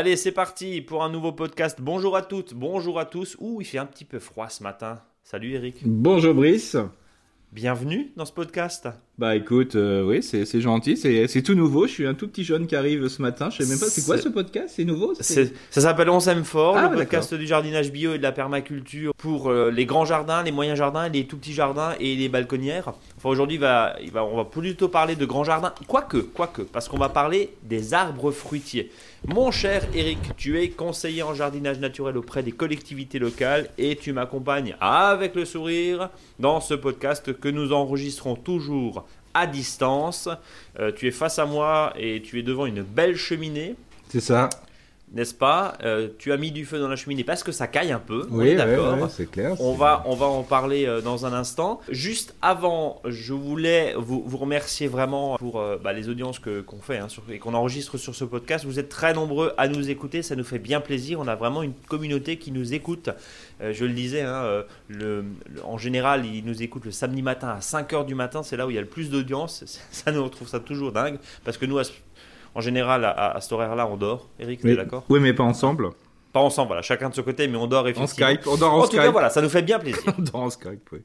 Allez, c'est parti pour un nouveau podcast. Bonjour à toutes, bonjour à tous. Ouh, il fait un petit peu froid ce matin. Salut Eric. Bonjour Brice. Bienvenue dans ce podcast. Bah écoute, euh, oui, c'est c'est gentil, c'est c'est tout nouveau. Je suis un tout petit jeune qui arrive ce matin. Je sais même pas, c'est quoi ce podcast? C'est nouveau? Ça s'appelle On s'aime fort, Ah, le podcast du jardinage bio et de la permaculture pour euh, les grands jardins, les moyens jardins, les tout petits jardins et les balconnières. Enfin aujourd'hui, va, va, on va plutôt parler de grands jardins, quoique, quoique, parce qu'on va parler des arbres fruitiers. Mon cher Eric, tu es conseiller en jardinage naturel auprès des collectivités locales et tu m'accompagnes avec le sourire dans ce podcast que nous enregistrons toujours à distance. Euh, tu es face à moi et tu es devant une belle cheminée C'est ça. N'est-ce pas? Euh, Tu as mis du feu dans la cheminée parce que ça caille un peu. Oui, ouais, d'accord. ouais, c'est clair. On va, on va en parler euh, dans un instant. Juste avant, je voulais vous, vous remercier vraiment pour euh, bah, les audiences que- qu'on fait hein, sur- et qu'on enregistre sur ce podcast. Vous êtes très nombreux à nous écouter, ça nous fait bien plaisir. On a vraiment une communauté qui nous écoute. Je le disais, hein, le- le- en général, ils nous écoutent le samedi matin à 5h du matin. C'est là où il y a le plus d'audience. Ça, nous retrouve ça toujours dingue parce que nous, à ce- en général, à, à cet horaire-là, on dort. Eric, tu es d'accord oui, mais pas ensemble. Pas ensemble, voilà, chacun de ce côté, mais on dort En effectivement. Skype, on dort en, En tout Skype. cas, voilà, ça nous fait bien plaisir. On dort en Skype, oui.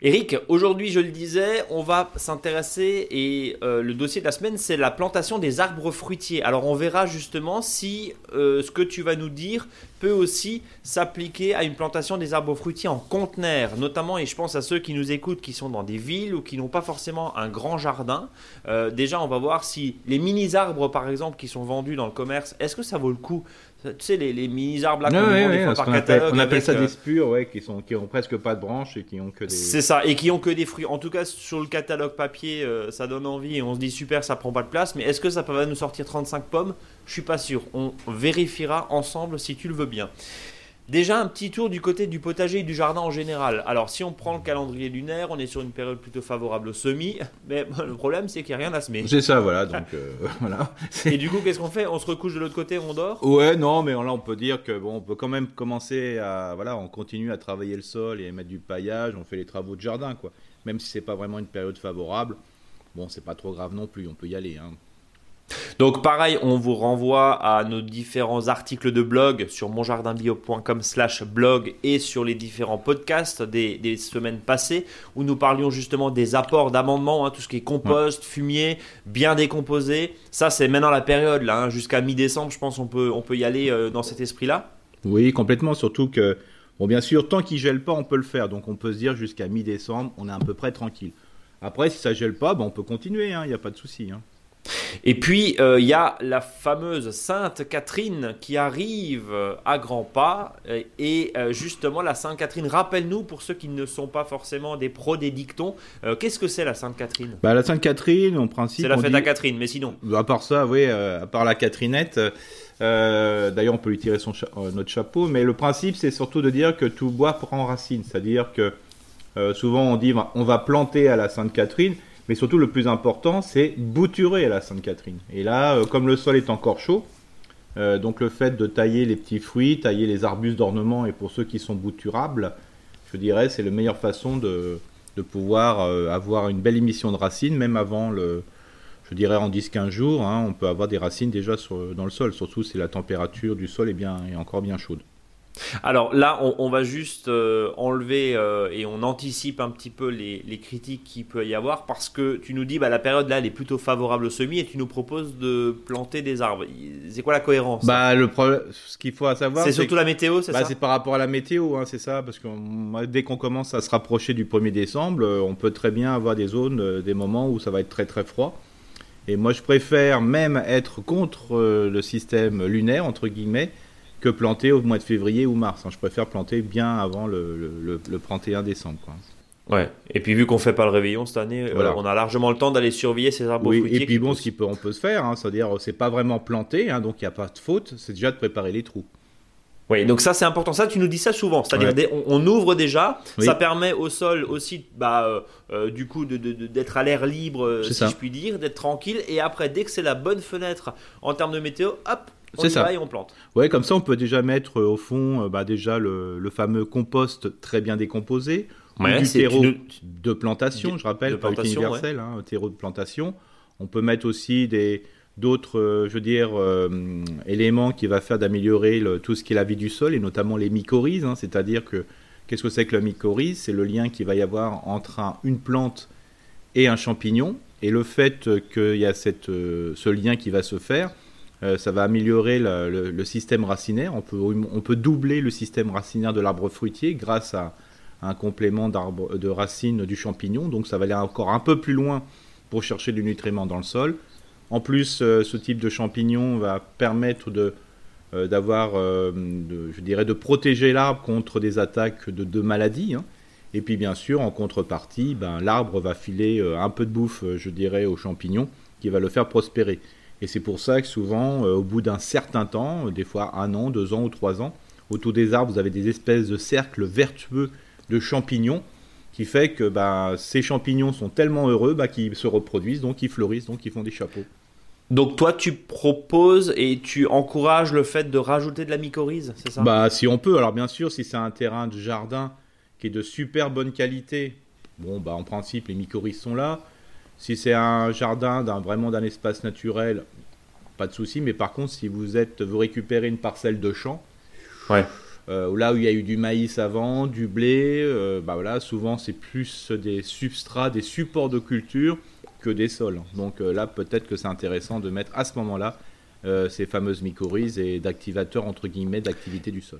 Eric, aujourd'hui, je le disais, on va s'intéresser et euh, le dossier de la semaine, c'est la plantation des arbres fruitiers. Alors, on verra justement si euh, ce que tu vas nous dire peut aussi s'appliquer à une plantation des arbres fruitiers en conteneur, notamment, et je pense à ceux qui nous écoutent, qui sont dans des villes ou qui n'ont pas forcément un grand jardin. Euh, déjà, on va voir si les mini-arbres, par exemple, qui sont vendus dans le commerce, est-ce que ça vaut le coup Tu sais, les, les mini-arbres là Ouais, ouais, ouais, par qu'on appelle, catalogue. on appelle ça euh, des spures, ouais, qui sont qui ont presque pas de branches et qui ont que des. C'est ça, et qui ont que des fruits. En tout cas, sur le catalogue papier, euh, ça donne envie et on se dit super, ça prend pas de place. Mais est-ce que ça va nous sortir 35 pommes? Je suis pas sûr. On vérifiera ensemble si tu le veux bien. Déjà, un petit tour du côté du potager et du jardin en général. Alors, si on prend le calendrier lunaire, on est sur une période plutôt favorable au semis. Mais le problème, c'est qu'il n'y a rien à semer. C'est ça, voilà. Donc euh, voilà. Et du coup, qu'est-ce qu'on fait? On se recouche de l'autre côté, on dort? Ouais, non, mais là on peut dire que bon, on peut quand même commencer à voilà, on continue à travailler le sol et à mettre du paillage, on fait les travaux de jardin quoi. Même si c'est pas vraiment une période favorable, bon, c'est pas trop grave non plus, on peut y aller. Hein. Donc pareil, on vous renvoie à nos différents articles de blog sur monjardinbio.com slash blog et sur les différents podcasts des, des semaines passées où nous parlions justement des apports d'amendements, hein, tout ce qui est compost, fumier, bien décomposé. Ça c'est maintenant la période là, hein, jusqu'à mi-décembre je pense on peut, on peut y aller euh, dans cet esprit-là. Oui, complètement, surtout que bon, bien sûr, tant qu'il gèle pas, on peut le faire, donc on peut se dire jusqu'à mi-décembre, on est à peu près tranquille. Après, si ça gèle pas, ben, on peut continuer, il n'y a pas de souci. Hein. Et puis, euh, il y a la fameuse Sainte Catherine qui arrive à grands pas. Euh, Et euh, justement, la Sainte Catherine, rappelle-nous, pour ceux qui ne sont pas forcément des pros des dictons, euh, qu'est-ce que c'est la Sainte Catherine? Bah, la Sainte-Catherine, en principe. C'est la fête dit- à Catherine, mais sinon. À part ça, oui, à part la Catrinette, euh, d'ailleurs on peut lui tirer son cha- notre chapeau, mais le principe c'est surtout de dire que tout bois prend racine, c'est-à-dire que souvent on dit bah, on va planter à la Sainte-Catherine, mais surtout le plus important c'est bouturer la Sainte-Catherine. Et là, euh, comme le sol est encore chaud, euh, donc le fait de tailler les petits fruits, tailler les arbustes d'ornement et pour ceux qui sont bouturables, je dirais c'est la meilleure façon de, pouvoir euh, avoir une belle émission de racines, même avant le, je dirais en 10-15 jours, hein, on peut avoir des racines déjà dans le sol, surtout si la température du sol est, bien, est encore bien chaude. Alors là, on, on va juste euh, enlever euh, et on anticipe un petit peu les, les critiques qu'il peut y avoir parce que tu nous dis bah, la période là elle est plutôt favorable au semis et tu nous proposes de planter des arbres. C'est quoi la cohérence Bah, le problème, ce qu'il faut savoir, C'est surtout la météo, c'est bah, ça? c'est par rapport à la météo, hein, c'est ça, parce que dès qu'on commence à se rapprocher du 1er décembre, euh, on peut très bien avoir des zones, des moments où ça va être très très froid. Et moi, je préfère même être contre le système lunaire, entre guillemets, que planter au mois de février ou mars. hein. Je préfère planter bien avant le, le, le- le 31 décembre. Quoi. Ouais. Et puis vu qu'on fait pas le réveillon cette année, euh, Voilà. on a largement le temps d'aller surveiller ces arbres Oui, fruitiers. et puis bon, poussent. ce qu'on peut se faire, hein, c'est-à-dire c'est pas vraiment planté, hein, donc il n'y a pas de faute, c'est déjà de préparer les trous. Oui, donc ça c'est important. Ça, tu nous dis ça souvent. C'est-à-dire, Ouais. on, on ouvre déjà. Oui. Ça permet au sol aussi, bah, euh, euh, du coup, de- de- de- d'être à l'air libre, si ça. je puis dire, d'être tranquille. Et après, dès que c'est la bonne fenêtre en termes de météo, hop, on C'est ça. et on plante. Ouais, comme ça on peut déjà mettre euh, au fond euh, bah, déjà le, le fameux compost très bien décomposé, ou Ouais, du c'est- terreau de plantation, je rappelle, de pas universel, hein, un terreau de plantation. On peut mettre aussi des, d'autres, je veux dire, éléments qui va faire d'améliorer tout ce qui est la vie du sol et notamment les mycorhizes. Hein. C'est-à-dire que qu'est-ce que c'est que la mycorhize? C'est le lien qu'il va y avoir entre une plante et un champignon. Et le fait qu'il y a cette, ce lien qui va se faire, ça va améliorer le, système racinaire. On peut, on peut doubler le système racinaire de l'arbre fruitier grâce à un complément de racines du champignon. Donc ça va aller encore un peu plus loin pour chercher du nutriment dans le sol. En plus, euh, ce type de champignon va permettre de euh, d'avoir, euh, je dirais, de protéger l'arbre contre des attaques de, maladies. Hein. Et puis bien sûr, en contrepartie, ben, l'arbre va filer un peu de bouffe, je dirais, au champignon, qui va le faire prospérer. Et c'est pour ça que souvent, au bout d'un certain temps, des fois un an, deux ans ou trois ans, autour des arbres, vous avez des espèces de cercles vertueux de champignons qui fait que bah, ces champignons sont tellement heureux bah, qu'ils se reproduisent, donc ils fleurissent, donc ils font des chapeaux. Donc toi, tu proposes et tu encourages le fait de rajouter de la mycorhize, c'est ça? Bah si on peut. Alors bien sûr, si c'est un terrain de jardin qui est de super bonne qualité, bon bah en principe les mycorhizes sont là. Si c'est un jardin d'un vraiment d'un espace naturel, pas de souci. Mais par contre, si vous êtes vous récupérez une parcelle de champ, ouais. Euh, là où il y a eu du maïs avant, du blé, euh, bah voilà, souvent c'est plus des substrats, des supports de culture que des sols. Donc euh, là, peut-être que c'est intéressant de mettre à ce moment-là ces fameuses mycorhizes et d'activateurs entre guillemets d'activité du sol.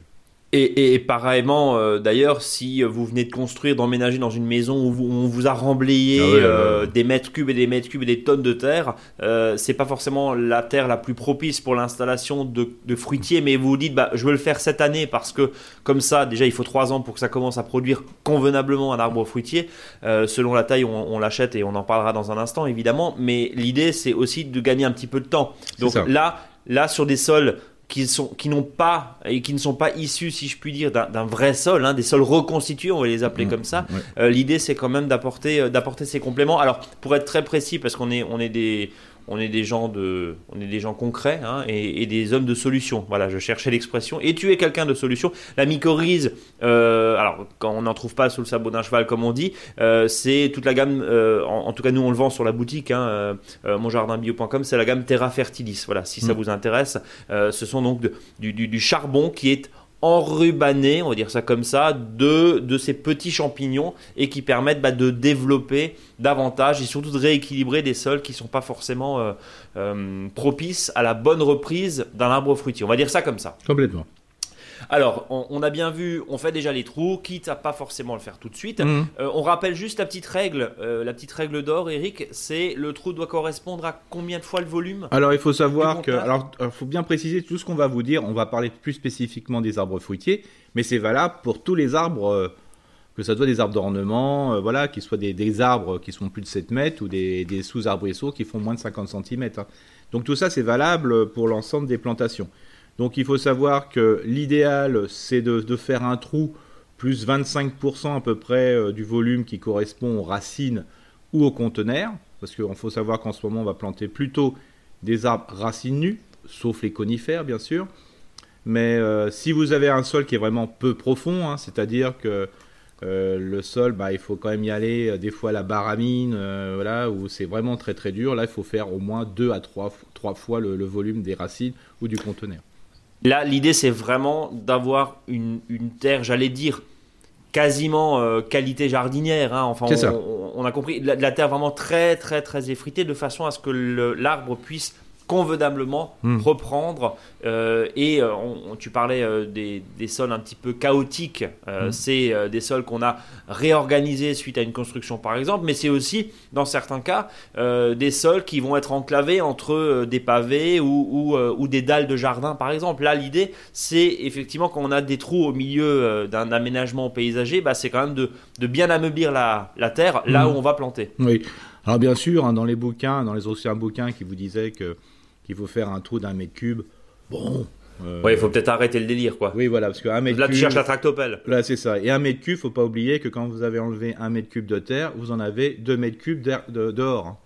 Et, pareillement, euh, d'ailleurs, si vous venez de construire, d'emménager dans une maison où, on vous a remblayé ah euh, des mètres cubes et des mètres cubes et des tonnes de terre, euh, c'est pas forcément la terre la plus propice pour l'installation de, fruitiers, mais vous vous dites, bah, je veux le faire cette année parce que comme ça, déjà, il faut trois ans pour que ça commence à produire convenablement un arbre fruitier. selon la taille, on, l'achète et on en parlera dans un instant, évidemment. Mais l'idée, c'est aussi de gagner un petit peu de temps. Donc là, là, sur des sols qui sont qui n'ont pas et qui ne sont pas issus si je puis dire d'un vrai sol hein, des sols reconstitués on va les appeler mmh, comme ça. euh, l'idée c'est quand même d'apporter euh, d'apporter ces compléments. Alors pour être très précis parce qu'on est on est des on est des gens de, on est des gens concrets hein, et, des hommes de solution. Voilà, je cherchais l'expression. Et tu es quelqu'un de solution. La mycorhize, euh, alors quand on n'en trouve pas sous le sabot d'un cheval, comme on dit, euh, c'est toute la gamme. Euh, en, tout cas, nous on le vend sur la boutique, hein, monjardinbio.com, c'est la gamme Terra Fertilis. Voilà, si ça mm. vous intéresse, ce sont donc du, du charbon qui est enrubanné, on va dire ça comme ça, de, de ces petits champignons et qui permettent bah, de développer davantage et surtout de rééquilibrer des sols qui ne sont pas forcément euh, euh, propices à la bonne reprise d'un arbre fruitier. On va dire ça comme ça. Complètement. Alors, on, a bien vu, on fait déjà les trous, quitte à pas forcément le faire tout de suite. Mhm. Euh, on rappelle juste la petite règle, euh, la petite règle d'or, Eric, c'est le trou doit correspondre à combien de fois le volume Alors, il faut savoir que, alors, il faut bien préciser tout ce qu'on va vous dire. On va parler plus spécifiquement des arbres fruitiers, mais c'est valable pour tous les arbres. Euh, que ce soit des arbres d'ornement, voilà, qu'ils soient des, arbres qui sont plus de 7 mètres ou des, sous-arbrisseaux qui font moins de 50 cm. Hein. Donc tout ça, c'est valable pour l'ensemble des plantations. Donc il faut savoir que l'idéal, c'est de, faire un trou plus 25% à peu près euh, du volume qui correspond aux racines ou aux conteneurs. Parce qu'il faut savoir qu'en ce moment, on va planter plutôt des arbres racines nues, sauf les conifères, bien sûr. Mais euh, si vous avez un sol qui est vraiment peu profond, hein, c'est-à-dire que euh, le sol, bah, il faut quand même y aller des fois la baramine, voilà, où c'est vraiment très très dur. Là, il faut faire au moins deux à trois, fois le volume des racines ou du conteneur. Là, l'idée, c'est vraiment d'avoir une, terre, j'allais dire, quasiment euh, qualité jardinière. Hein. Enfin, on, a compris, de la, terre vraiment très, très, très effritée, de façon à ce que l'arbre puisse convenablement hmm. reprendre. Euh, et euh, tu parlais euh, des, sols un petit peu chaotiques. Hmm. C'est des sols qu'on a réorganisés suite à une construction, par exemple. Mais c'est aussi, dans certains cas, des sols qui vont être enclavés entre des pavés ou, ou, des dalles de jardin, par exemple. Là, l'idée, c'est effectivement quand on a des trous au milieu d'un aménagement paysager, bah, c'est quand même de, de, bien ameublir la, la terre là hmm. où on va planter. Oui. Alors bien sûr, hein, dans les bouquins, dans les anciens bouquins qui vous disaient que qu'il faut faire un trou d'un mètre cube. Bon. Euh, il faut peut-être arrêter le délire, quoi. Oui, voilà, parce qu'un mètre Là, tu cherches la tractopelle. Là, c'est ça. Et un mètre cube, faut pas oublier que quand vous avez enlevé un mètre cube de terre, vous en avez deux mètres cubes de, dehors. Hein.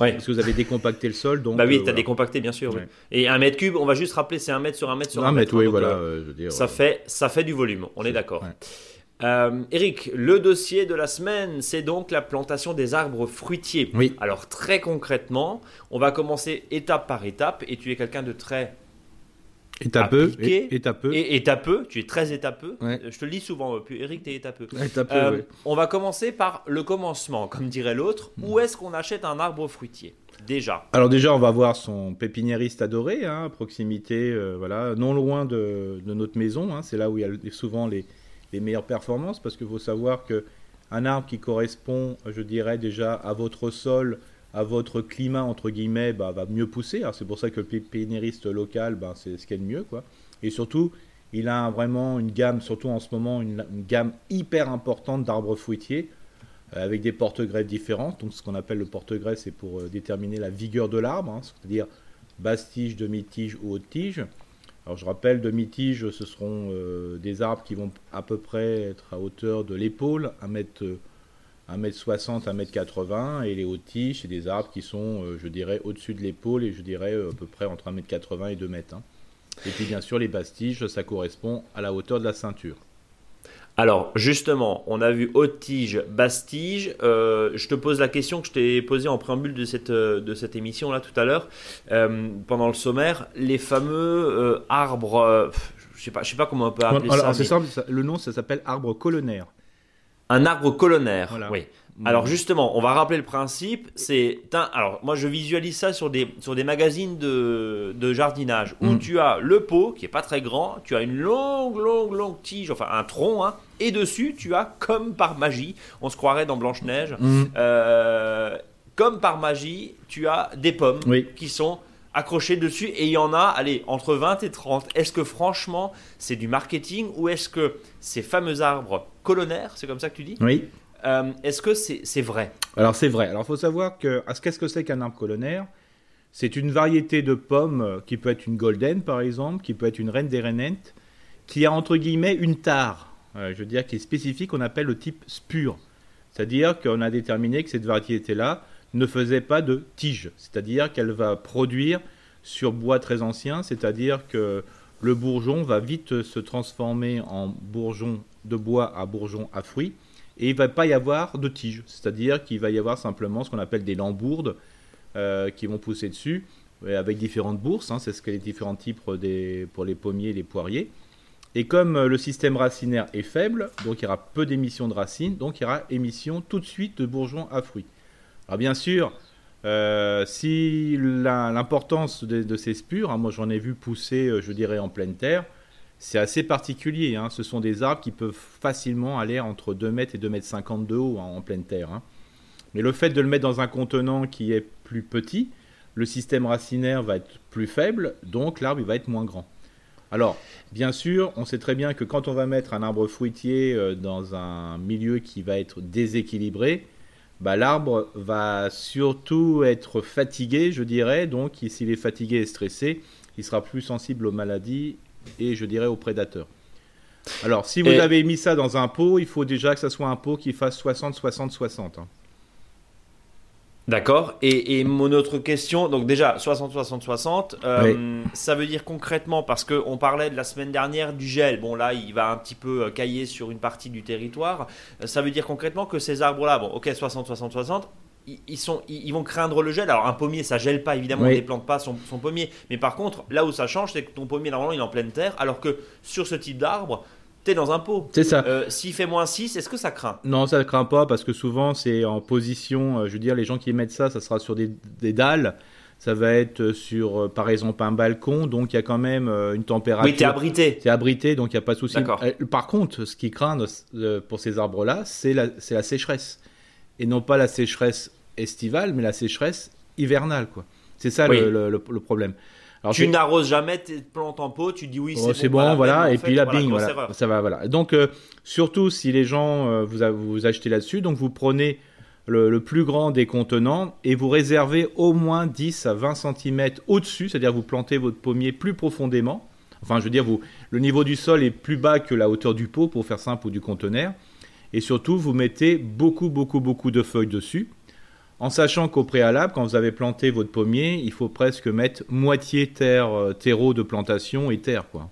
Oui. Parce que vous avez décompacté le sol, donc. Bah oui, euh, tu as décompacté, bien sûr. Et un mètre cube, on va juste rappeler, c'est un mètre sur un mètre sur un, un mètre. oui, hein, voilà. Euh, ça, fait, ça fait du volume, on est d'accord. Euh, Eric, le dossier de la semaine, c'est donc la plantation des arbres fruitiers. Oui. Alors très concrètement, on va commencer étape par étape et tu es quelqu'un de très Étapeux. Étapeux. et étapeux, tu es très étapeux. Ouais. Euh, Je te le dis souvent, euh, Eric, tu es étapeux. Étapeux, Euh, ouais. On va commencer par le commencement, comme dirait l'autre. Hmm. Où est-ce qu'on achète un arbre fruitier? Déjà. Alors déjà, on va voir son pépiniériste adoré, hein, à proximité, euh, voilà, non loin de, de notre maison. hein. c'est là où il y a souvent les, les meilleures performances, parce qu'il faut savoir que un arbre qui correspond, je dirais déjà à votre sol, à votre climat entre guillemets, bah, va mieux pousser. C'est pour ça que le pépiniériste local, bah, c'est ce qu'il y a de mieux, quoi. Et surtout, il a vraiment une gamme, surtout en ce moment, une, gamme hyper importante d'arbres fruitiers euh, avec des porte-grès différents. Donc, ce qu'on appelle le porte-grès, c'est pour euh, déterminer la vigueur de l'arbre, hein, c'est-à-dire basse tige, demi-tige ou haute tige. Alors, je rappelle, demi-tige, ce seront euh, des arbres qui vont à peu près être à hauteur de l'épaule, 1 mètre, euh, 1 mètre 60, 1 mètre 80, et les hautes tiges, c'est des arbres qui sont, euh, je dirais, au-dessus de l'épaule, et je dirais à peu près entre 1 mètre 80 et 2 mètres. hein. Et puis, bien sûr, les basses tiges, ça correspond à la hauteur de la ceinture. Alors, justement, on a vu haute tige, basse tige. Euh, je te pose la question que je t'ai posée en préambule de cette, euh, de cette émission-là tout à l'heure, euh, pendant le sommaire. Les fameux euh, arbres, je sais pas, je sais pas comment on peut appeler Alors, ça. c'est mais- simple, ça- le nom, ça s'appelle arbre colonnaire. Un arbre colonnaire, Voilà. oui. Alors justement, on va rappeler le principe. C'est un- alors moi je visualise ça sur des sur des magazines de, de jardinage où Mm. tu as le pot qui est pas très grand, tu as une longue longue longue tige, enfin un tronc, hein, et dessus tu as comme par magie, on se croirait dans Blanche Neige, Mhm. euh, comme par magie, tu as des pommes Oui. qui sont accrochées dessus et il y en a, allez, entre 20 et 30. Est-ce que franchement c'est du marketing ou est-ce que ces fameux arbres colonnaires, c'est comme ça que tu dis, Oui. Euh, est-ce que c'est vrai? Alors c'est vrai. Alors il faut savoir que qu'est-ce que c'est qu'un arbre colonnaire C'est une variété de pommes euh, qui peut être une golden par exemple, qui peut être une reine des rainettes, qui a entre guillemets une tare, euh, je veux dire qui est spécifique, qu'on appelle le type spur. C'est-à-dire qu'on a déterminé que cette variété-là ne faisait pas de tige, c'est-à-dire qu'elle va produire sur bois très ancien, c'est-à-dire que le bourgeon va vite se transformer en bourgeon de bois à bourgeon à fruits et il va pas y avoir de tige, c'est-à-dire qu'il va y avoir simplement ce qu'on appelle des lambourdes euh, qui vont pousser dessus euh, avec différentes bourses, hein, c'est ce que les différents types pour les pommiers et les poiriers. Et comme euh, le système racinaire est faible, donc il y aura peu d'émissions de racines, donc il y aura émission tout de suite de bourgeons à fruits. Alors bien sûr, si l'importance de, ces spures, hein, moi j'en ai vu pousser, je dirais, en pleine terre, c'est assez particulier. hein. Ce sont des arbres qui peuvent facilement aller entre 2 mètres et 2 mètres 50 de haut hein, en pleine terre. hein. Mais le fait de le mettre dans un contenant qui est plus petit, le système racinaire va être plus faible, donc l'arbre va être moins grand. Alors, bien sûr, on sait très bien que quand on va mettre un arbre fruitier euh, dans un milieu qui va être déséquilibré, bah, l'arbre va surtout être fatigué, je dirais. Donc, il- s'il est fatigué et stressé, il sera plus sensible aux maladies et, je dirais, aux prédateurs. Alors, si vous Et- avez mis ça dans un pot, il faut déjà que ça soit un pot qui fasse 60, 60, 60. hein. D'accord. Et, et mon autre question, donc déjà 60, 60, 60, euh, ça veut dire concrètement, parce qu'on parlait de la semaine dernière du gel, bon là il va un petit peu euh, cailler sur une partie du territoire, Euh, ça veut dire concrètement que ces arbres-là, bon ok 60, 60, 60, ils, sont, vont craindre le gel. Alors un pommier ça gèle pas évidemment, on Oui. ne déplante pas son, son pommier, mais par contre là où ça change c'est que ton pommier normalement il est en pleine terre, alors que sur ce type d'arbre, tu es dans un pot. C'est ça. Euh, S'il fait moins 6, est-ce que ça craint? Non, ça ne craint pas parce que souvent c'est en position, euh, je veux dire, les gens qui mettent ça, ça sera sur des, des dalles, ça va être euh, sur, par exemple, un balcon, donc il y a quand même une température. Oui, tu es abrité. C'est abrité, donc il n'y a pas de souci. Par contre, ce qui craint pour ces arbres-là, c'est la, c'est la sécheresse. Et non pas la sécheresse estivale, mais la sécheresse hivernale. quoi. C'est ça Oui. le, le- le- le problème. Alors, Tu n'arroses jamais tes plantes en pot, tu dis oui, Oh, c'est c'est bon, bon, voilà, mais en et fait, puis là, voilà, bing, voilà, ça va, voilà. Donc, euh, surtout si les gens euh, vous, vous achetez là-dessus, donc vous prenez le, le plus grand des contenants et vous réservez au moins 10 à 20 cm au-dessus, c'est-à-dire vous plantez votre pommier plus profondément. Enfin, je veux dire, vous, le niveau du sol est plus bas que la hauteur du pot, pour faire simple, ou du conteneur. Et surtout, vous mettez beaucoup, beaucoup, beaucoup de feuilles dessus. En sachant qu'au préalable, quand vous avez planté votre pommier, il faut presque mettre moitié terre, euh, terreau de plantation et terre, quoi.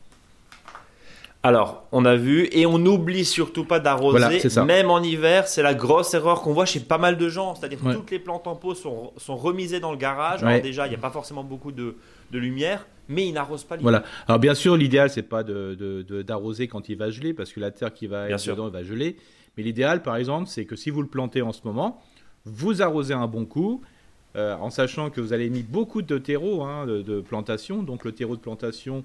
Alors, on a vu, et on n'oublie surtout pas d'arroser, Voilà, même en hiver, c'est la grosse erreur qu'on voit chez pas mal de gens, c'est-à-dire que Ouais. toutes les plantes en pot sont, sont remisées dans le garage, Ouais. alors déjà, il n'y a pas forcément beaucoup de, de lumière, mais ils n'arrosent pas l'hiver. Voilà. Alors bien sûr, l'idéal c'est pas de, de- de- d'arroser quand il va geler parce que la terre qui va Bien être sûr. dedans va geler. Mais l'idéal, par exemple, c'est que si vous le plantez en ce moment, vous arrosez un bon coup, euh, en sachant que vous avez mis beaucoup de terreau hein, de, de plantation. Donc le terreau de plantation,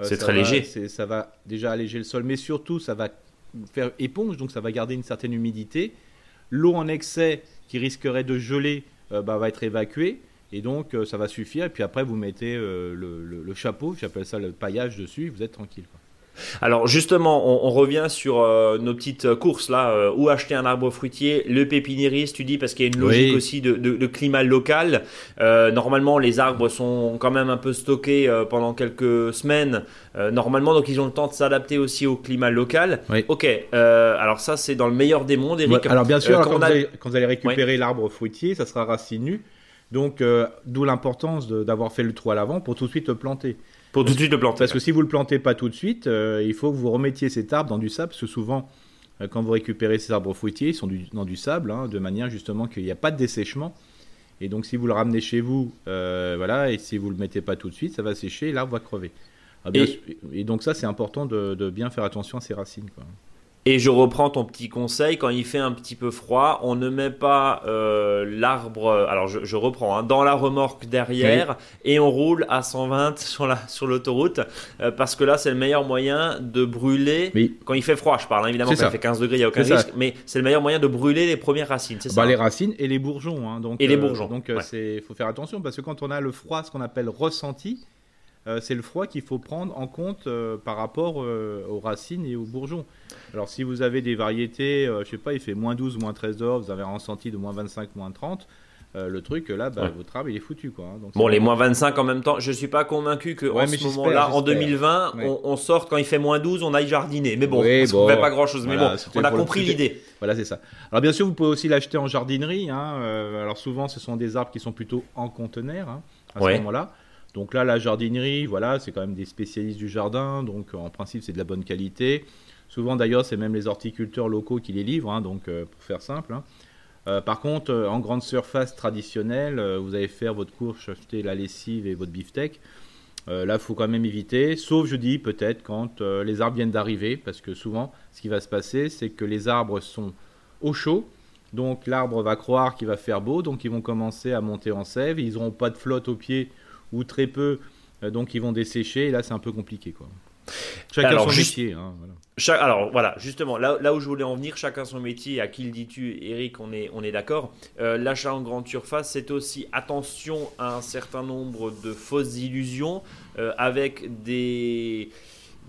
euh, C'est très va- léger. Ça va déjà alléger le sol, mais surtout ça va faire éponge, donc ça va garder une certaine humidité. L'eau en excès qui risquerait de geler euh, bah, va être évacuée. Et donc, ça va suffire. Et puis après, vous mettez le, le- le chapeau, j'appelle ça le paillage dessus, et vous êtes tranquille. quoi. Alors justement, on, on revient sur euh, nos petites courses là, euh, où acheter un arbre fruitier, le pépiniériste, tu dis, parce qu'il y a une logique Oui. aussi de, de- de climat local. Euh, normalement, les arbres sont quand même un peu stockés pendant quelques semaines, normalement, donc ils ont le temps de s'adapter aussi au climat local. Oui. Ok, alors ça c'est dans le meilleur des mondes, Eric. Ouais, alors bien sûr, alors, quand quand, on vous a- allez, quand vous allez récupérer l'arbre fruitier, ça sera racine nue. Donc, d'où l'importance d'avoir fait le trou à l'avant pour tout de suite le planter. Pour tout de suite le planter. Parce que si vous le plantez pas tout de suite, euh, il faut que vous remettiez cet arbre dans du sable, parce que souvent, euh, quand vous récupérez ces arbres fruitiers, ils sont du- dans du sable, hein, de manière justement qu'il n'y a pas de dessèchement. Et donc, si vous le ramenez chez vous, euh, voilà, et si vous le mettez pas tout de suite, ça va sécher et l'arbre va crever. Ah, bien Et- donc ça, c'est important de, de bien faire attention à ses racines. Quoi. Et je reprends ton petit conseil, quand il fait un petit peu froid, on ne met pas euh, l'arbre, alors je, je reprends, hein, dans la remorque derrière et on roule à 120 sur la sur l'autoroute euh, parce que là c'est le meilleur moyen de brûler. Oui. Quand il fait froid, je parle hein, évidemment, il ça. fait 15 degrés, il n'y a aucun ça. risque, mais c'est le meilleur moyen de brûler les premières racines, c'est ça Bah, hein les racines et les bourgeons. hein, donc, Et les euh, bourgeons, Donc, ouais. il faut faire attention parce que quand on a le froid, ce qu'on appelle ressenti, euh, c'est le froid qu'il faut prendre en compte euh, par rapport euh, aux racines et aux bourgeons. Alors, si vous avez des variétés, je sais pas, il fait moins 12, moins 13 dehors, vous avez un ressenti de moins 25, moins 30. euh, le truc, là, bah, Ouais. votre arbre, il est foutu. Quoi, hein. Donc, Bon, les moins 25 en même temps, je suis pas convaincu que Ouais, en mais ce moment-là, en j'espère. 2020, Ouais. on, on sorte quand il fait moins 12, on aille jardiner. Mais bon, Oui, parce qu'on bon. fait pas grand-chose. Mais Voilà, bon, on a compris l'idée. Voilà, c'est ça. Alors bien sûr, vous pouvez aussi l'acheter en jardinerie. hein, alors souvent, ce sont des arbres qui sont plutôt en conteneur hein, à ce moment-là. Donc là, la jardinerie, voilà, c'est quand même des spécialistes du jardin. Donc en principe, c'est de la bonne qualité. Souvent d'ailleurs, c'est même les horticulteurs locaux qui les livrent. hein, donc euh, pour faire simple. hein. Euh, par contre, euh, en grande surface traditionnelle, euh, vous allez faire votre course, acheter la lessive et votre beefsteak. Euh, là, il faut quand même éviter, sauf je dis peut-être quand euh, les arbres viennent d'arriver, parce que souvent, ce qui va se passer, c'est que les arbres sont au chaud, donc l'arbre va croire qu'il va faire beau, donc ils vont commencer à monter en sève, ils n'auront pas de flotte au pied ou très peu, euh, donc ils vont dessécher, et là c'est un peu compliqué. Quoi. Chacun Alors, son juste- métier. hein, voilà. Cha- alors voilà, justement, là, là où je voulais en venir, chacun son métier, à qui le dis-tu, Eric, on est, on est d'accord. Euh, L'achat en grande surface, c'est aussi attention à un certain nombre de fausses illusions euh, avec des,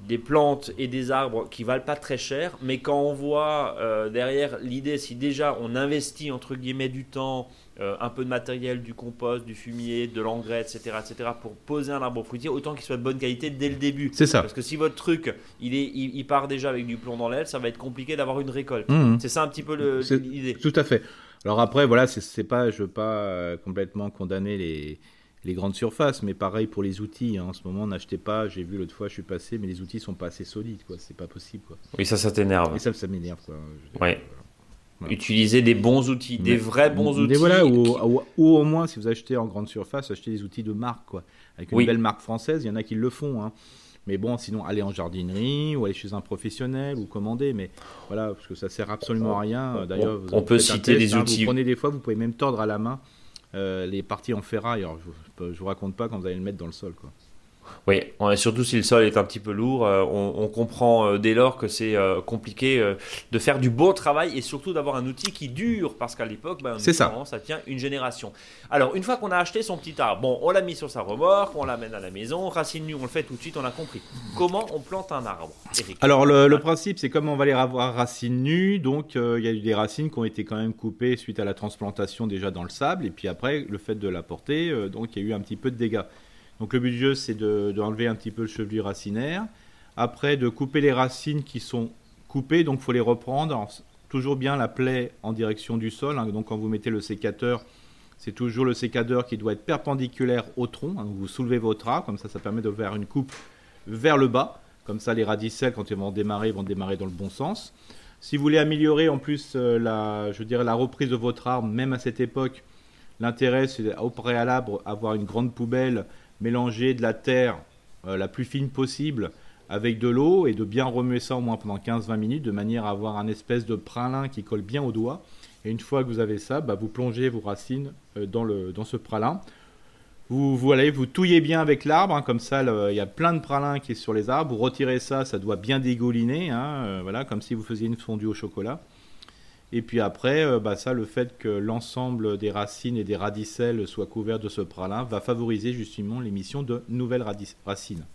des plantes et des arbres qui valent pas très cher, mais quand on voit euh, derrière l'idée, si déjà on investit entre guillemets du temps, euh, un peu de matériel, du compost, du fumier, de l'engrais, etc., etc., pour poser un arbre fruitier, autant qu'il soit de bonne qualité dès le début. C'est ça. Parce que si votre truc, il, est, il, il part déjà avec du plomb dans l'aile, ça va être compliqué d'avoir une récolte. Mhm. C'est ça un petit peu l'idée. Tout à fait. Alors après, voilà, c'est- pas, je veux pas euh, complètement condamner les, les grandes surfaces, mais pareil pour les outils. hein. En ce moment, n'achetez pas. J'ai vu l'autre fois, je suis passé, mais les outils sont pas assez solides, quoi. C'est pas possible, quoi. Oui, ça, ça t'énerve. Et ça, ça m'énerve, quoi. Je- Ouais. Voilà. Utiliser des bons outils, des vrais bons outils. voilà, ou, qui- ou- ou au moins, si vous achetez en grande surface, achetez des outils de marque, quoi. Avec une Oui. belle marque française, il y en a qui le font, hein. Mais bon, sinon, allez en jardinerie ou allez chez un professionnel ou commander. Mais voilà, parce que ça sert absolument à rien. D'ailleurs, on peut citer test, des hein. outils- Vous prenez des fois, vous pouvez même tordre à la main euh, les parties en ferraille. Alors, je, je vous raconte pas quand vous allez le mettre dans le sol, quoi. Oui, surtout si le sol est un petit peu lourd, euh, on, on comprend euh, dès lors que c'est euh, compliqué de faire du beau travail et surtout d'avoir un outil qui dure, parce qu'à l'époque, ben, ça. tient une génération. Alors, une fois qu'on a acheté son petit arbre, bon, on l'a mis sur sa remorque, on l'amène à la maison, racine nue, on le fait tout de suite, on a compris. Comment on plante un arbre, Alors le, le principe, c'est comme on va les avoir racines nues, donc euh, il y a eu des racines qui ont été quand même coupées suite à la transplantation déjà dans le sable, et puis après le fait de la porter, euh, donc il y a eu un petit peu de dégâts. Donc le but du jeu, c'est de- d'enlever un petit peu le chevelu racinaire, après de couper les racines qui sont coupées, donc faut les reprendre, toujours bien la plaie en direction du sol, hein, donc quand vous mettez le sécateur, c'est toujours le sécateur qui doit être perpendiculaire au tronc, hein, vous soulevez votre arbre, comme ça ça permet de faire une coupe vers le bas. Comme ça, les radicelles, quand ils vont démarrer, vont démarrer dans le bon sens. Si vous voulez améliorer en plus euh, la, je dirais, la reprise de votre arbre, même à cette époque, l'intérêt c'est au préalable avoir une grande poubelle, mélanger de la terre euh, la plus fine possible avec de l'eau et de bien remuer ça au moins pendant 15-20 minutes de manière à avoir un espèce de pralin qui colle bien au doigt. Et une fois que vous avez ça, bah, vous plongez vos racines euh, dans, ce pralin. Vous, vous, allez, vous touillez bien avec l'arbre, hein, comme ça il y a plein de pralin qui est sur les arbres. Vous retirez ça, ça doit bien dégouliner, hein, euh, voilà, comme si vous faisiez une fondue au chocolat. Et puis après, euh, bah, ça, le fait que l'ensemble des racines et des radicelles soient couverts de ce pralin va favoriser justement l'émission de nouvelles racines.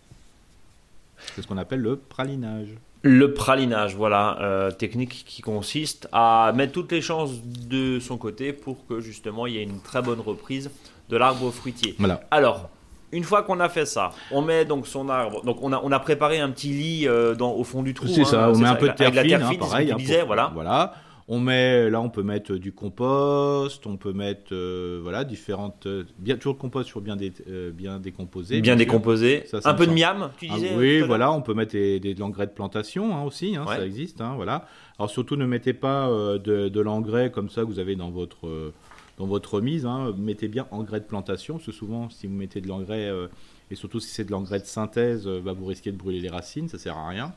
C'est ce qu'on appelle le pralinage. Le pralinage, voilà, euh, technique qui consiste à mettre toutes les chances de son côté pour que justement il y ait une très bonne reprise de l'arbre fruitier. Voilà. Alors, une fois qu'on a fait ça, on met donc son arbre. Donc on a, on a préparé un petit lit euh, dans, au fond du trou. C'est hein, ça, on met un peu de terre fine, la terre hein, fine, pareil. c'est ce hein, disait, pour- voilà. Voilà. On met, là, on peut mettre du compost, on peut mettre, euh, voilà, différentes, euh, bien toujours le compost sur bien, dé- euh, bien décomposé. Bien décomposé. Ça, ça un peu de miam, tu Ah disais. oui, voilà, on peut mettre des, des- de l'engrais de plantation hein, aussi, hein, Ouais. ça existe, hein, voilà. Alors surtout, ne mettez pas de, de l'engrais comme ça que vous avez dans votre dans votre remise. hein. Mettez bien engrais de plantation, parce que souvent, si vous mettez de l'engrais euh, et surtout si c'est de l'engrais de synthèse, euh, bah, vous risquez de brûler les racines, ça sert à rien.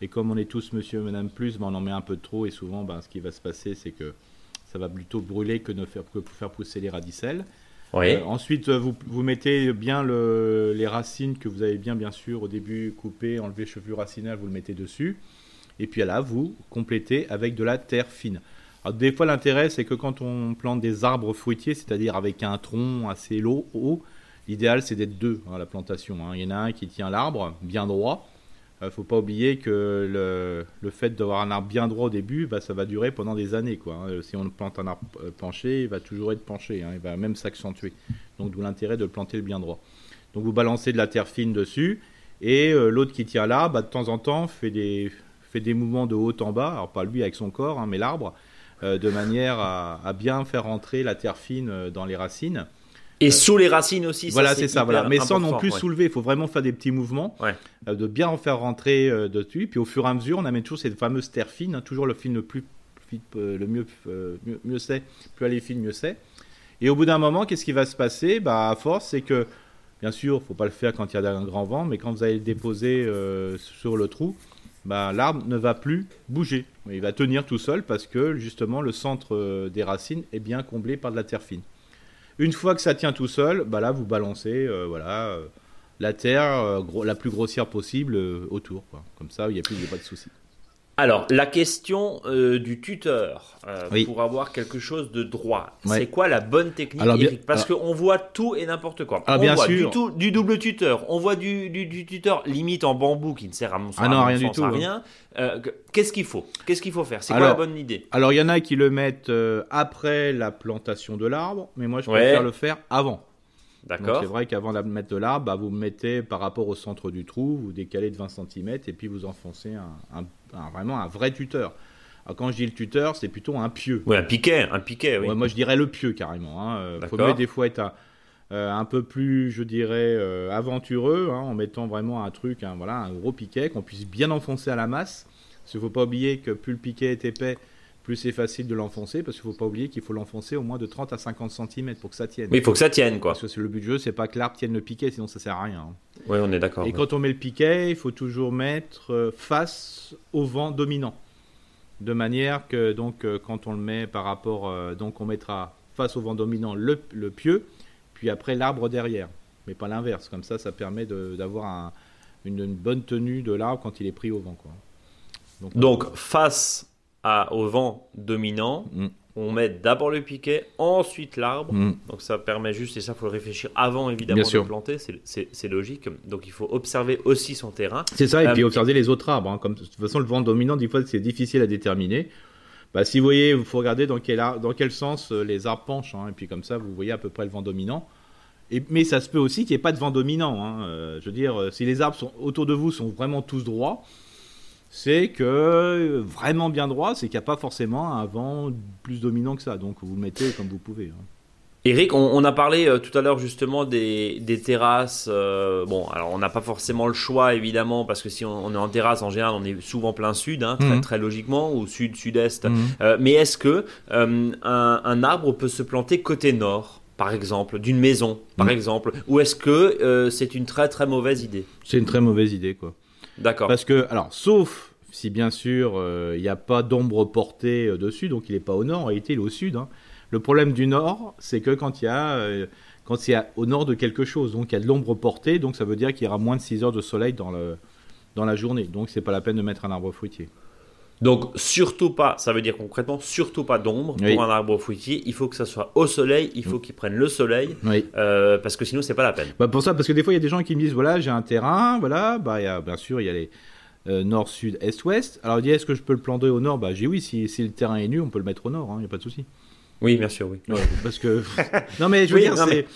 Et comme on est tous Monsieur, Madame plus, bah, on en met un peu trop et souvent, bah, ce qui va se passer, c'est que ça va plutôt brûler que ne faire que faire pousser les radicelles. Oui. Euh, ensuite, euh, vous, vous mettez bien le- les racines que vous avez bien, bien sûr, au début coupées, enlevé cheveux racinaires, vous le mettez dessus. Et puis là, vous complétez avec de la terre fine. Alors, des fois, l'intérêt, c'est que quand on plante des arbres fruitiers, c'est-à-dire avec un tronc assez haut, haut, l'idéal, c'est d'être deux à la plantation. hein. Il y en a un qui tient l'arbre bien droit. Ne faut pas oublier que le, fait d'avoir un arbre bien droit au début, bah, ça va durer pendant des années. Quoi, hein. Si on plante un arbre euh, penché, il va toujours être penché, hein. il va même s'accentuer. Donc d'où l'intérêt de le planter le bien droit. Donc vous balancez de la terre fine dessus, et euh, l'autre qui tient l'arbre, bah, de temps en temps, fait des, mouvements de haut en bas, alors pas lui avec son corps, hein, mais l'arbre, euh, de manière à, bien faire rentrer la terre fine euh, dans les racines. Et sous les racines aussi. Voilà, c'est ça, voilà. Mais sans non plus ouais. soulever, il faut vraiment faire des petits mouvements, Ouais. euh, de bien en faire rentrer euh, dessus. Puis au fur et à mesure, on amène toujours cette fameuse terre fine, hein, toujours le fine le plus euh, le mieux, euh, mieux, mieux c'est, plus elle est fine, mieux c'est. Et au bout d'un moment, qu'est-ce qui va se passer? Bah, à force, c'est que, bien sûr, faut pas le faire quand il y a un grand vent, mais quand vous allez le déposer euh, sur le trou, bah, l'arbre ne va plus bouger. Il va tenir tout seul parce que justement le centre euh, des racines est bien comblé par de la terre fine. Une fois que ça tient tout seul, bah là vous balancez euh, voilà, euh, la terre euh, la plus grossière possible autour. Quoi. Comme ça, il n'y a plus y a pas de souci. Alors, la question euh, du tuteur euh, Oui. pour avoir quelque chose de droit, Ouais. c'est quoi la bonne technique, Alors, bien- Eric? Parce qu'on voit tout et n'importe quoi. Ah, on bien voit sûr. Du, tout- du double tuteur, on voit du, du- du tuteur limite en bambou qui ne sert à mon sens, Ah non, à rien du tout, à hein. rien. Euh, que- Qu'est-ce qu'il faut? Qu'est-ce qu'il faut faire? C'est quoi la bonne idée? Alors il y en a qui le mettent après la plantation de l'arbre, mais moi je Ouais. préfère le faire avant. D'accord c'est vrai qu'avant de mettre de l'arbre, bah, vous mettez par rapport au centre du trou, vous décalez de 20 cm et puis vous enfoncez un, un- un- vraiment un vrai tuteur. Alors quand je dis le tuteur, c'est plutôt un pieu. Oui, un piquet, un piquet, oui. Ouais, moi je dirais le pieu carrément. Hein. Euh, faut mieux des fois être un, euh, un peu plus, je dirais, euh, aventureux hein, en mettant vraiment un truc, voilà, un gros piquet qu'on puisse bien enfoncer à la masse. Parce qu'il ne faut pas oublier que plus le piquet est épais, plus c'est facile de l'enfoncer. Parce qu'il ne faut pas oublier qu'il faut l'enfoncer au moins de 30 à 50 cm pour que ça tienne. Oui, il faut que ça tienne, quoi. Parce que le but du jeu, c'est pas que l'arbre tienne le piquet, sinon ça sert à rien. Oui, on est d'accord. Et ouais. quand on met le piquet, il faut toujours mettre euh, face au vent dominant. De manière que donc euh, quand on le met par rapport, euh, donc on mettra face au vent dominant le, le pieu, puis après l'arbre derrière. Mais pas l'inverse. Comme ça, ça permet d'avoir un- une, une bonne tenue de l'arbre quand il est pris au vent. Quoi. Donc, Donc, face à, au vent dominant, Mm. on met d'abord le piquet, ensuite l'arbre. Mm. Donc ça permet juste, et ça faut le réfléchir avant évidemment Bien de sûr. planter, c'est- logique. Donc il faut observer aussi son terrain. C'est ça, et Euh, puis observer les autres arbres. hein. Comme, de toute façon, le vent dominant, des fois, c'est difficile à déterminer. Bah, si vous voyez, il faut regarder dans quel, dans quel sens euh, les arbres penchent. hein. et puis comme ça, vous voyez à peu près le vent dominant. Et, mais ça se peut aussi qu'il n'y ait pas de vent dominant. hein. Euh, je veux dire, euh, si les arbres sont, autour de vous sont vraiment tous droits, c'est que euh, vraiment bien droit, c'est qu'il n'y a pas forcément un vent plus dominant que ça. Donc vous le mettez comme vous pouvez. hein. Eric, on, a parlé euh, tout à l'heure justement des, terrasses. Euh, bon, alors on n'a pas forcément le choix évidemment parce que si on, est en terrasse en général, on est souvent plein sud, hein, très, mhm. très, logiquement, ou sud, sud-est. Mhm. Euh, mais est-ce que un, arbre peut se planter côté nord, par exemple, d'une maison, par mhm. exemple, ou est-ce que c'est une très très mauvaise idée? C'est une très mauvaise idée, quoi. D'accord. Parce que, alors, sauf si bien sûr il n'y a pas d'ombre portée dessus, donc il n'est pas au nord, en réalité il est au sud. Hein. Le problème du nord, c'est que quand il y a euh, au nord de quelque chose, donc il y a de l'ombre portée, donc ça veut dire qu'il y aura moins de 6 heures de soleil dans, le, dans la journée. Donc c'est pas la peine de mettre un arbre fruitier. Donc surtout pas, ça veut dire concrètement surtout pas d'ombre pour un arbre fruitier. Il faut que ça soit au soleil, il faut mm. qu'il prenne le soleil, euh, parce que sinon c'est pas la peine. Bah pour ça, parce que des fois il y a des gens qui me disent voilà j'ai un terrain, voilà, bah y a, bien sûr il y a les euh, nord, sud, est, ouest. Alors il dit est-ce que je peux le planter au nord? Bah j'ai oui, si, si, le terrain est nu, on peut le mettre au nord, il hein, n'y a pas de souci. Oui, bien sûr, oui. parce que non mais je veux dire c'est.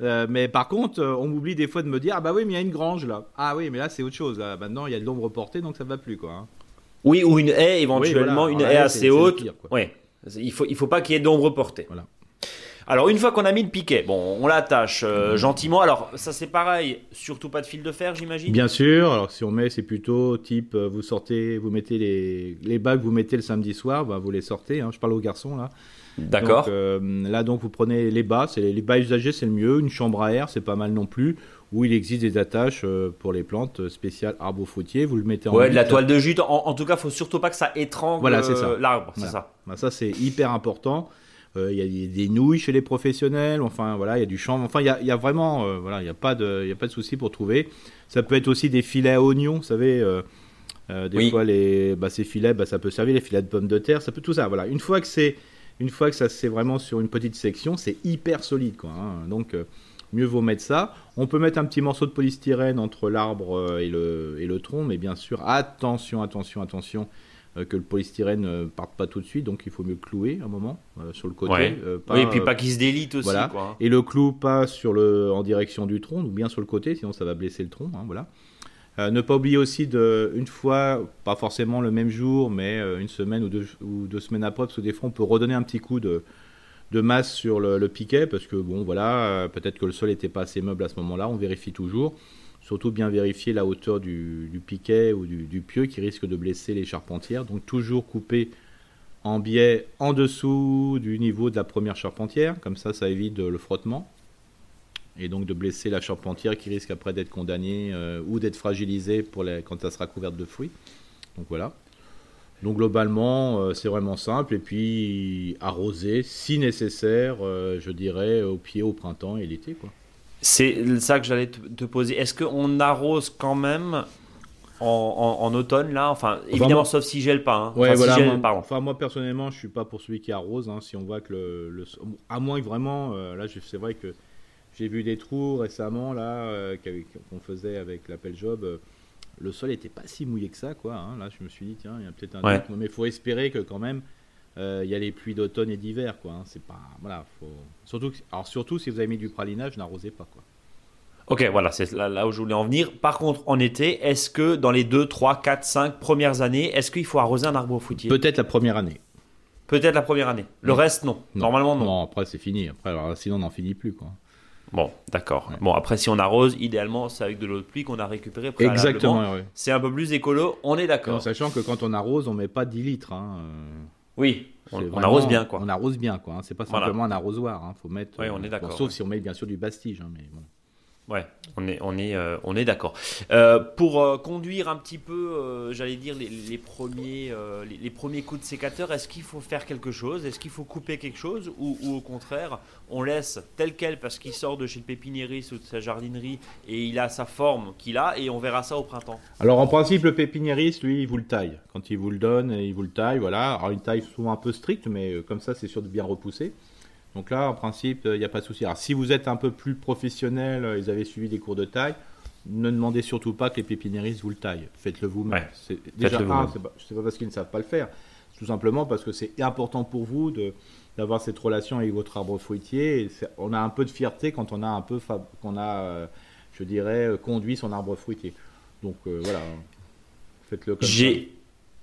Euh, mais... par contre, euh, on m'oublie des fois de me dire ah bah oui mais il y a une grange là. Ah oui mais là c'est autre chose. Maintenant il y a de l'ombre portée donc ça va plus quoi. Hein. Oui ou une haie éventuellement une haie assez haute. Oui. Il faut il faut pas qu'il y ait d'ombre portée. Voilà. Alors une fois qu'on a mis le piquet, bon, on l'attache euh, gentiment. Alors ça c'est pareil, surtout pas de fil de fer, j'imagine? Bien sûr. Alors si on met, c'est plutôt type, vous sortez, vous mettez les les bagues, vous mettez le samedi soir, bah, vous les sortez. Hein. Je parle aux garçons là. D'accord. Euh, là, donc, vous prenez les bas. C'est les bas usagés, c'est le mieux. Une chambre à air, c'est pas mal non plus. Où il existe des attaches euh, pour les plantes spéciales arbre fruitier. Vous le mettez en. Ouais, de la toile de jute. En, tout cas, faut surtout pas que ça étrangle voilà, ça. l'arbre. C'est ça. Bah, ça, c'est hyper important. Euh, il y a des nouilles chez les professionnels, enfin voilà, il y a du chanvre, enfin il y a, vraiment, voilà, il n'y a pas de, il a pas de souci pour trouver. Ça peut être aussi des filets à oignons, vous savez, des fois les, bah, ces filets, bah, ça peut servir les filets de pommes de terre, ça peut tout ça, voilà. Une fois que c'est une fois que ça c'est vraiment sur une petite section, c'est hyper solide. Quoi, hein. Donc euh, mieux vaut mettre ça. On peut mettre un petit morceau de polystyrène entre l'arbre euh, et le, et le tronc, mais bien sûr, attention, attention, attention euh, que le polystyrène ne parte pas tout de suite, donc il faut mieux clouer un moment sur le côté. oui, et puis pas qu'il se délite aussi. Voilà. Et le clou pas sur le, en direction du tronc, ou bien sur le côté, sinon ça va blesser le tronc. Hein, voilà. Euh, ne pas oublier aussi de, une fois, pas forcément le même jour, mais euh, une semaine ou deux, ou deux, semaines après, parce que des fois on peut redonner un petit coup de, de masse sur le, piquet, parce que bon voilà, euh, peut-être que le sol n'était pas assez meuble à ce moment-là, on vérifie toujours. Surtout bien vérifier la hauteur du, piquet ou du, pieu qui risque de blesser les charpentières. Donc toujours couper en biais en dessous du niveau de la première charpentière, comme ça ça évite le frottement et donc de blesser la charpentière qui risque après d'être condamnée euh, ou d'être fragilisée pour les, quand elle sera couverte de fruits. Donc voilà. Donc globalement, euh, c'est vraiment simple. Et puis arroser, si nécessaire, euh, je dirais au pied au printemps et l'été. quoi. C'est ça que j'allais te, poser. Est-ce qu'on arrose quand même en, automne là? Enfin, évidemment, sauf si gèle pas. Hein. Ouais, voilà, moi, enfin, moi personnellement, je suis pas pour celui qui arrose. Hein, si on voit que le, à moins que vraiment, là, c'est vrai que j'ai vu des trous récemment là euh, qu'on faisait avec l'appel job. Euh, le sol n'était pas si mouillé que ça, quoi. Hein. Là, je me suis dit tiens, il y a peut-être un ouais. mais il faut espérer que quand même euh, il y a les pluies d'automne et d'hiver, quoi. Hein. C'est pas voilà, faut... surtout alors surtout si vous avez mis du pralinage, n'arrosez pas, quoi. Ok, voilà, c'est là, où je voulais en venir. Par contre, en été, est-ce que dans les 2, 3, 4, 5 premières années, est-ce qu'il faut arroser un arbre fruitier Peut-être la première année. Peut-être la première année. Le reste, non. Normalement, non. Non, après, c'est fini. Après, alors, sinon, on n'en finit plus, quoi. Bon, d'accord. Bon, après, si on arrose, idéalement, c'est avec de l'eau de pluie qu'on a récupéré. Exactement, oui. C'est un peu plus écolo, on est d'accord. Sachant que quand on arrose, on met pas 10 litres. Hein. Oui, on, arrose bien, quoi. On arrose bien, quoi. Hein. C'est pas simplement un arrosoir. Hein. Faut mettre. Oui, on est d'accord. sauf si on met bien sûr du bastige, hein, mais bon. Ouais, on est, on est, euh, on est d'accord. Euh, pour euh, conduire un petit peu, j'allais dire, les, premiers, les, premiers coups de sécateur, est-ce qu'il faut faire quelque chose? Est-ce qu'il faut couper quelque chose? Ou, au contraire, on laisse tel quel parce qu'il sort de chez le pépiniériste ou de sa jardinerie et il a sa forme qu'il a et on verra ça au printemps? Alors en principe, le pépiniériste, lui, il vous le taille. Quand il vous le donne, il vous le taille, voilà. Alors une taille souvent un peu stricte, mais comme ça, c'est sûr de bien repousser. Donc là, en principe, il n'y a pas de souci. Alors, si vous êtes un peu plus professionnel, euh, vous avez suivi des cours de taille, ne demandez surtout pas que les pépiniéristes vous le taillent. Faites-le vous-même. déjà, un, c'est pas, pas parce qu'ils ne savent pas le faire. Tout simplement parce que c'est important pour vous de, d'avoir cette relation avec votre arbre fruitier. on a un peu de fierté quand on a un peu, qu'on a, euh, je dirais, euh, conduit son arbre fruitier. Donc voilà, faites-le comme J'ai...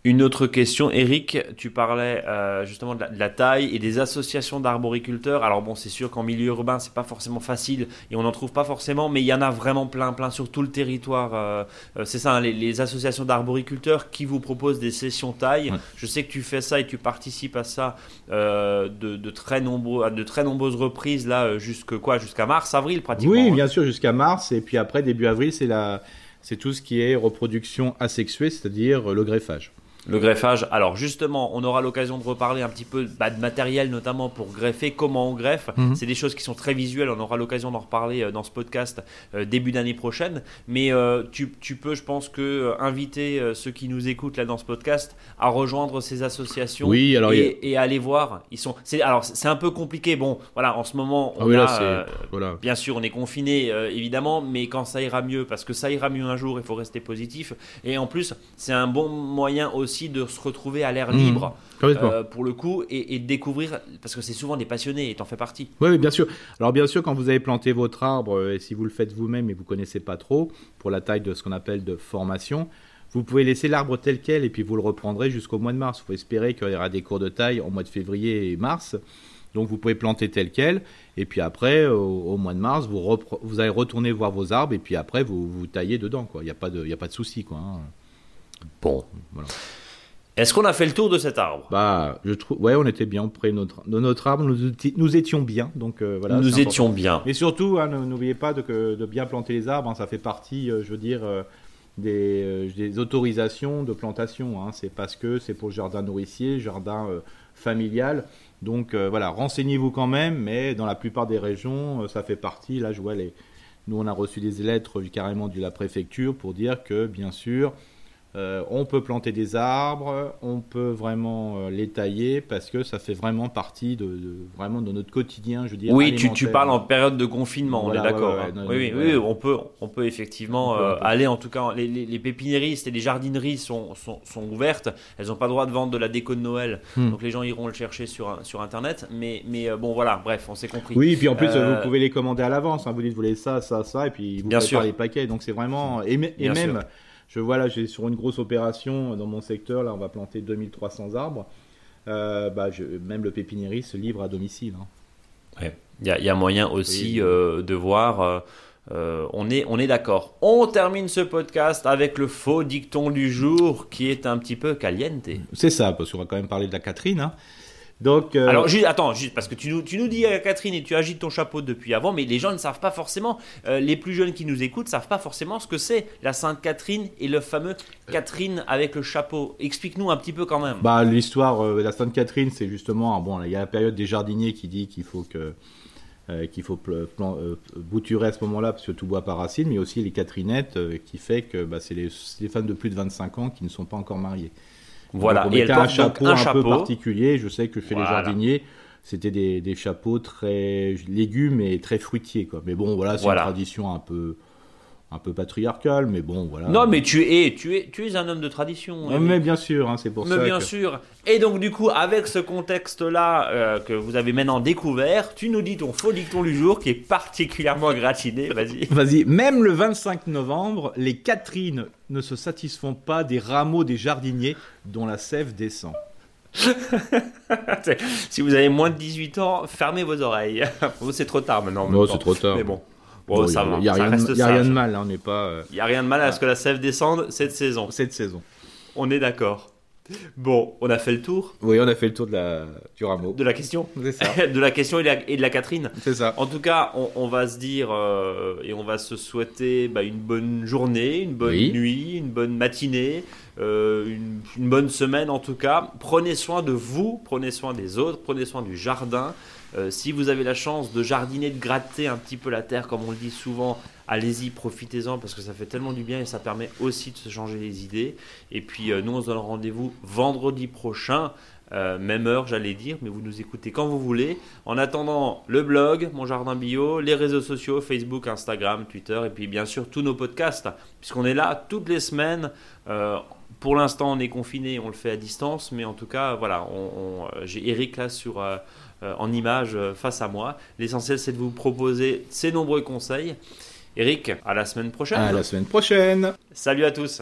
Une autre question, Eric, tu parlais euh, justement de la, taille et des associations d'arboriculteurs. Alors bon, c'est sûr qu'en milieu urbain, c'est pas forcément facile et on n'en trouve pas forcément, mais il y en a vraiment plein, plein sur tout le territoire. Euh, euh, c'est ça, hein, les, associations d'arboriculteurs qui vous proposent des sessions taille. Je sais que tu fais ça et tu participes à ça de, très nombreux, de très nombreuses reprises là, jusque quoi, jusqu'à mars, avril pratiquement. Oui, hein. bien sûr, jusqu'à mars et puis après début avril, c'est la, c'est tout ce qui est reproduction asexuée, c'est-à-dire le greffage. Le greffage, alors justement, on aura l'occasion de reparler un petit peu bah, de matériel, notamment pour greffer, comment on greffe. Mhm. C'est des choses qui sont très visuelles, on aura l'occasion d'en reparler euh, dans ce podcast euh, début d'année prochaine. Mais euh, tu, peux, je pense que, inviter ceux qui nous écoutent là dans ce podcast à rejoindre ces associations oui, alors et, à aller voir. Ils sont, alors c'est un peu compliqué. Bon, voilà, en ce moment, on ah voilà. bien sûr, on est confiné évidemment, mais quand ça ira mieux, parce que ça ira mieux un jour, il faut rester positif. Et en plus, c'est un bon moyen aussi de se retrouver à l'air mmh. libre. Euh, pour le coup, et, de découvrir, parce que c'est souvent des passionnés, et t'en fais partie. Oui, bien sûr. Alors bien sûr, quand vous avez planté votre arbre, euh, et si vous le faites vous-même et vous connaissez pas trop, pour la taille de ce qu'on appelle de formation, vous pouvez laisser l'arbre tel quel, et puis vous le reprendrez jusqu'au mois de mars. Il faut espérer qu'il y aura des cours de taille en mois de février et mars. Donc vous pouvez planter tel quel, et puis après, au, mois de mars, vous, vous allez retourner voir vos arbres, et puis après, vous, vous taillez dedans. Il n'y a pas de, y a pas de souci. Quoi, hein. Bon. Voilà. Est-ce qu'on a fait le tour de cet arbre? Bah, je trouve, ouais, on était bien près de notre, de notre arbre. Nous, nous étions bien, donc euh, voilà. Nous étions bien. Et surtout, hein, n'oubliez pas de, de, bien planter les arbres. Hein. ça fait partie, euh, je veux dire, euh, des, des, autorisations de plantation. Hein. c'est parce que c'est pour le jardin nourricier, jardin familial. Donc voilà, renseignez-vous quand même. Mais dans la plupart des régions, ça fait partie. Là, je vois les. Nous, on a reçu des lettres carrément de la préfecture pour dire que, bien sûr, euh, on peut planter des arbres, on peut vraiment euh, les tailler parce que ça fait vraiment partie de, vraiment de notre quotidien, je dirais. Oui, tu, parles en période de confinement, on est d'accord. Hein. oui, oui, on peut, on peut effectivement euh, aller. En tout cas, les, les, pépiniéristes et les jardineries sont, sont, ouvertes. Elles n'ont pas le droit de vendre de la déco de Noël, hmm. donc les gens iront le chercher sur, sur Internet. Mais, mais bon, voilà, bref, on s'est compris. Oui, et puis en plus, vous pouvez les commander à l'avance. Hein. Vous dites, vous voulez ça, ça, ça, et puis vous préparez les paquets. Donc c'est vraiment et, même je vois là, j'ai sur une grosse opération dans mon secteur, là, on va planter 2300 arbres. Euh, bah, je, même le pépiniériste se livre à domicile. Hein. Il y, a moyen aussi euh, de voir. Euh, on est, on est d'accord. On termine ce podcast avec le faux dicton du jour qui est un petit peu caliente. C'est ça, parce qu'on va quand même parler de la Catherine. Hein. Donc, euh, Alors, juste, attends, juste parce que tu nous, tu nous dis, euh, Catherine, et tu agites ton chapeau depuis avant, mais les gens ne savent pas forcément, euh, les plus jeunes qui nous écoutent, ne savent pas forcément ce que c'est la Sainte Catherine et le fameux Catherine avec le chapeau. Explique-nous un petit peu quand même. Bah, l'histoire de la Sainte Catherine, c'est justement, bon, il y a la période des jardiniers qui dit qu'il faut que. qu'il faut bouturer à ce moment-là parce que tout boit par racine, mais aussi les Catherinettes qui fait que bah, c'est les, les femmes de plus de 25 ans qui ne sont pas encore mariées. Voilà, et elle un chapeau un, peu particulier. Je sais que chez les jardiniers, c'était des, des, chapeaux très légumes et très fruitiers. Quoi. Mais bon, voilà, c'est une tradition un peu un peu patriarcal, mais bon, voilà. Non, mais tu es, tu es, tu es un homme de tradition. Hein, mais bien sûr, hein, c'est pour mais ça. bien sûr. Et donc, du coup, avec ce contexte-là euh, que vous avez maintenant découvert, tu nous dis ton faux dicton du jour qui est particulièrement gratiné. Vas-y. Vas-y. Même le 25 novembre, les Catherines ne se satisfont pas des rameaux des jardiniers dont la sève descend. si vous avez moins de 18 ans, fermez vos oreilles. c'est trop tard maintenant. Non, c'est trop tard. Mais bon. Bon, ça Il n'y a, rien, de mal, hein, on n'est pas. Euh, il n'y a rien de mal à ce que la sève descende cette saison. Cette saison. On est d'accord. Bon, on a fait le tour. Oui, on a fait le tour de la, du rameau. De la question. C'est ça. de la question et, de la Catherine. C'est ça. En tout cas, on, va se dire euh, et on va se souhaiter bah, une bonne journée, une bonne nuit, une bonne matinée, euh, une, une, bonne semaine en tout cas. Prenez soin de vous, prenez soin des autres, prenez soin du jardin. Euh, si vous avez la chance de jardiner, de gratter un petit peu la terre, comme on le dit souvent, allez-y, profitez-en parce que ça fait tellement du bien et ça permet aussi de se changer les idées. Et puis euh, nous, on se donne rendez-vous vendredi prochain. Euh, même heure, j'allais dire, mais vous nous écoutez quand vous voulez. En attendant, le blog, mon jardin bio, les réseaux sociaux, Facebook, Instagram, Twitter, et puis bien sûr tous nos podcasts, puisqu'on est là toutes les semaines. pour l'instant, on est confiné, on le fait à distance, mais en tout cas, voilà, j'ai Eric là sur en image euh, face à moi. L'essentiel, c'est de vous proposer ces nombreux conseils. Eric, à la semaine prochaine. À la semaine prochaine. Salut à tous.